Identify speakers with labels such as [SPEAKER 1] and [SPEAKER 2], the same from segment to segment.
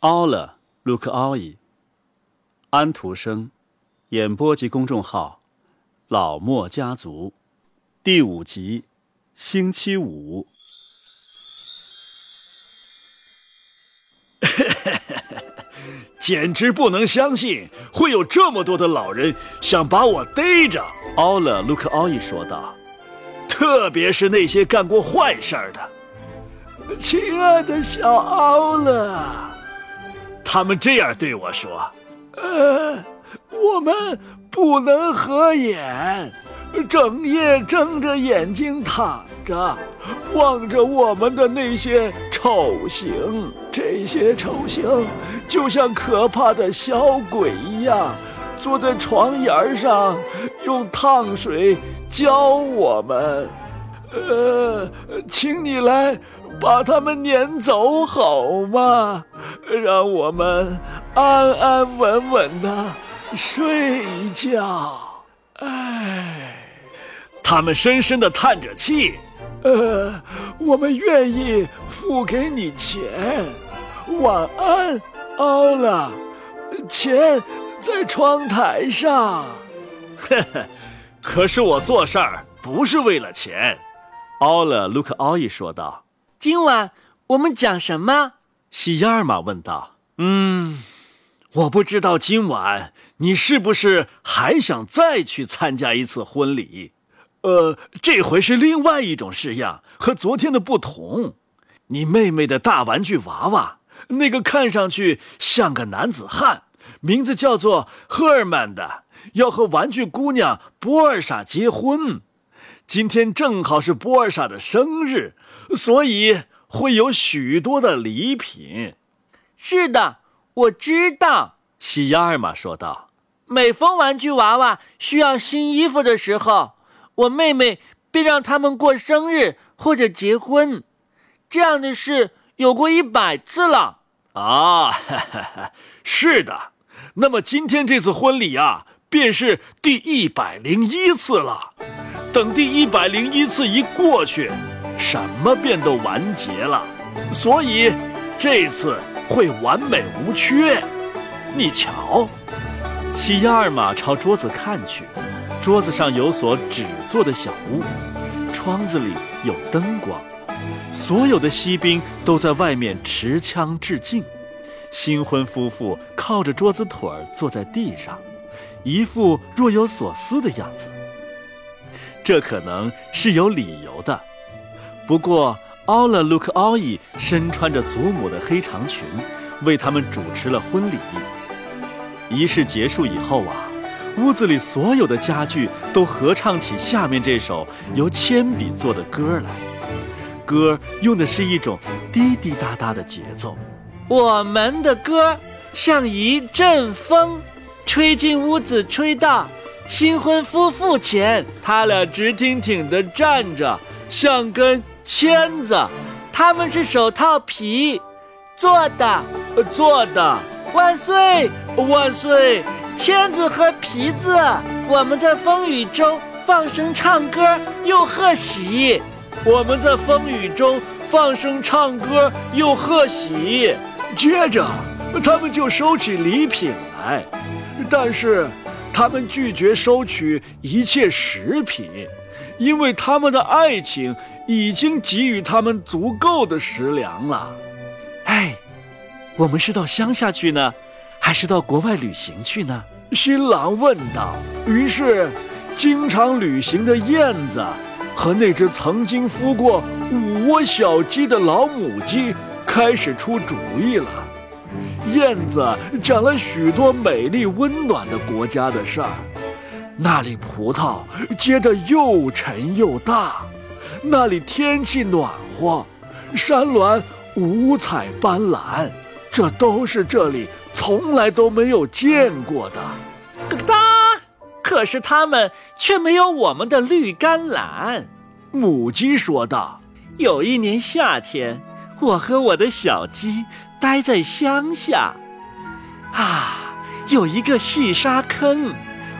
[SPEAKER 1] 奥了，卢克奥伊。安徒生，演播及公众号，老莫家族，第五集，星期五。
[SPEAKER 2] 简直不能相信会有这么多的老人想把我逮着。
[SPEAKER 1] 奥了，卢克奥伊说道。
[SPEAKER 2] 特别是那些干过坏事的，
[SPEAKER 3] 亲爱的小奥了，
[SPEAKER 2] 他们这样对我说：“
[SPEAKER 3] 呃，我们不能合眼，整夜睁着眼睛躺着，望着我们的那些丑行。这些丑行就像可怕的小鬼一样，坐在床沿上，用烫水。”浇我们，呃，请你来把他们撵走好吗？让我们安安稳稳的睡一觉。哎，
[SPEAKER 2] 他们深深的叹着气。
[SPEAKER 3] 呃，我们愿意付给你钱。晚安，奥拉。钱在窗台上。
[SPEAKER 2] 呵呵。可是我做事儿不是为了钱，
[SPEAKER 1] 奥拉，卢克奥伊说道。
[SPEAKER 4] 今晚我们讲什么？
[SPEAKER 1] 喜亚尔玛问道。
[SPEAKER 2] 嗯，我不知道今晚你是不是还想再去参加一次婚礼？呃，这回是另外一种式样，和昨天的不同。你妹妹的大玩具娃娃，那个看上去像个男子汉，名字叫做赫尔曼的。要和玩具姑娘波尔莎结婚，今天正好是波尔莎的生日，所以会有许多的礼品。
[SPEAKER 4] 是的，我知道。
[SPEAKER 1] 西亚尔玛说道：“
[SPEAKER 4] 每逢玩具娃娃需要新衣服的时候，我妹妹便让他们过生日或者结婚。这样的事有过一百次了。”
[SPEAKER 2] 啊，是的。那么今天这次婚礼啊。便是第一百零一次了。等第一百零一次一过去，什么便都完结了。所以这次会完美无缺。你瞧，
[SPEAKER 1] 西亚尔玛朝桌子看去，桌子上有所纸做的小屋，窗子里有灯光，所有的锡兵都在外面持枪致敬。新婚夫妇靠着桌子腿儿坐在地上。一副若有所思的样子，这可能是有理由的。不过，奥拉卢克奥伊身穿着祖母的黑长裙，为他们主持了婚礼。仪式结束以后啊，屋子里所有的家具都合唱起下面这首由铅笔做的歌来。歌用的是一种滴滴答答的节奏。
[SPEAKER 4] 我们的歌像一阵风。吹进屋子，吹到新婚夫妇前，他俩直挺挺地站着，像根签子。他们是手套皮做的，
[SPEAKER 2] 做的。
[SPEAKER 4] 万岁，万岁！签子和皮子，我们在风雨中放声唱歌，又贺喜。
[SPEAKER 2] 我们在风雨中放声唱歌，又贺喜。接着，他们就收起礼品来。但是，他们拒绝收取一切食品，因为他们的爱情已经给予他们足够的食粮了。
[SPEAKER 1] 哎，我们是到乡下去呢，还是到国外旅行去呢？
[SPEAKER 3] 新郎问道。于是，经常旅行的燕子和那只曾经孵过五窝小鸡的老母鸡开始出主意了。燕子讲了许多美丽温暖的国家的事儿，那里葡萄结得又沉又大，那里天气暖和，山峦五彩斑斓，这都是这里从来都没有见过的。
[SPEAKER 4] 咯哒，可是他们却没有我们的绿甘蓝。
[SPEAKER 3] 母鸡说道：“
[SPEAKER 4] 有一年夏天，我和我的小鸡。”待在乡下，啊，有一个细沙坑，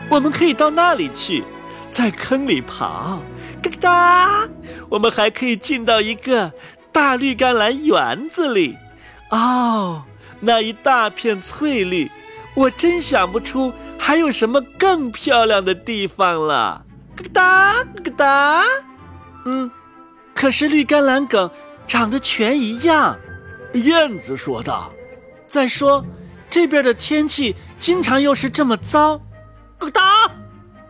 [SPEAKER 4] 我们可以到那里去，在坑里跑，咯哒！我们还可以进到一个大绿甘蓝园子里，哦，那一大片翠绿，我真想不出还有什么更漂亮的地方了。咯哒咯哒，嗯，可是绿甘蓝梗长得全一样。
[SPEAKER 3] 燕子说道。
[SPEAKER 4] 再说，这边的天气经常又是这么糟。咯哒，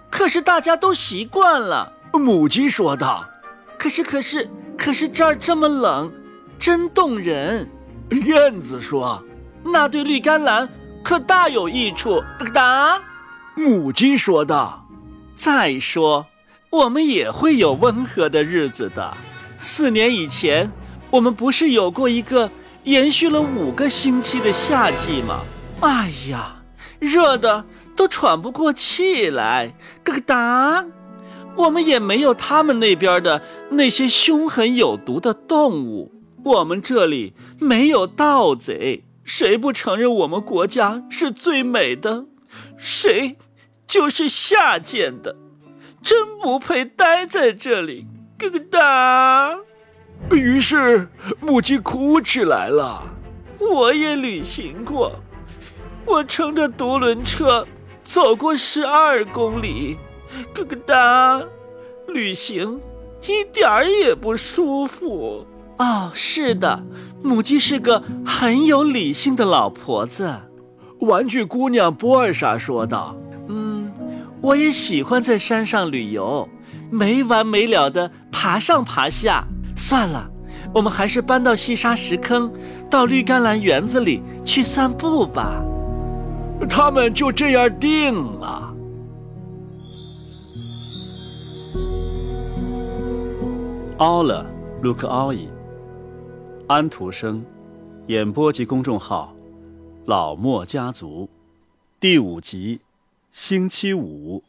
[SPEAKER 4] 可是大家都习惯了。
[SPEAKER 3] 母鸡说道。
[SPEAKER 4] 可是可是可是这儿这么冷，真冻人。
[SPEAKER 3] 燕子说。
[SPEAKER 4] 那对绿甘蓝可大有益处。咯哒，
[SPEAKER 3] 母鸡说道。
[SPEAKER 4] 再说，我们也会有温和的日子的。四年以前，我们不是有过一个延续了五个星期的夏季嘛？哎呀，热的都喘不过气来。咯咯哒，我们也没有他们那边的那些凶狠有毒的动物。我们这里没有盗贼。谁不承认我们国家是最美的？谁？就是下贱的，真不配待在这里。咯咯哒。
[SPEAKER 3] 于是母鸡哭起来了。
[SPEAKER 4] 我也旅行过，我乘着独轮车走过十二公里。咯咯哒，旅行一点儿也不舒服。哦，是的，母鸡是个很有理性的老婆子。
[SPEAKER 3] 玩具姑娘波尔莎说道。
[SPEAKER 4] 嗯我也喜欢在山上旅游，没完没了的爬上爬下。算了，我们还是搬到细沙石坑，到绿甘蓝园子里去散步吧。
[SPEAKER 3] 他们就这样定了。
[SPEAKER 1] 奥了，卢克奥伊，安徒生，演播及公众号，老莫家族，第五集。星期五。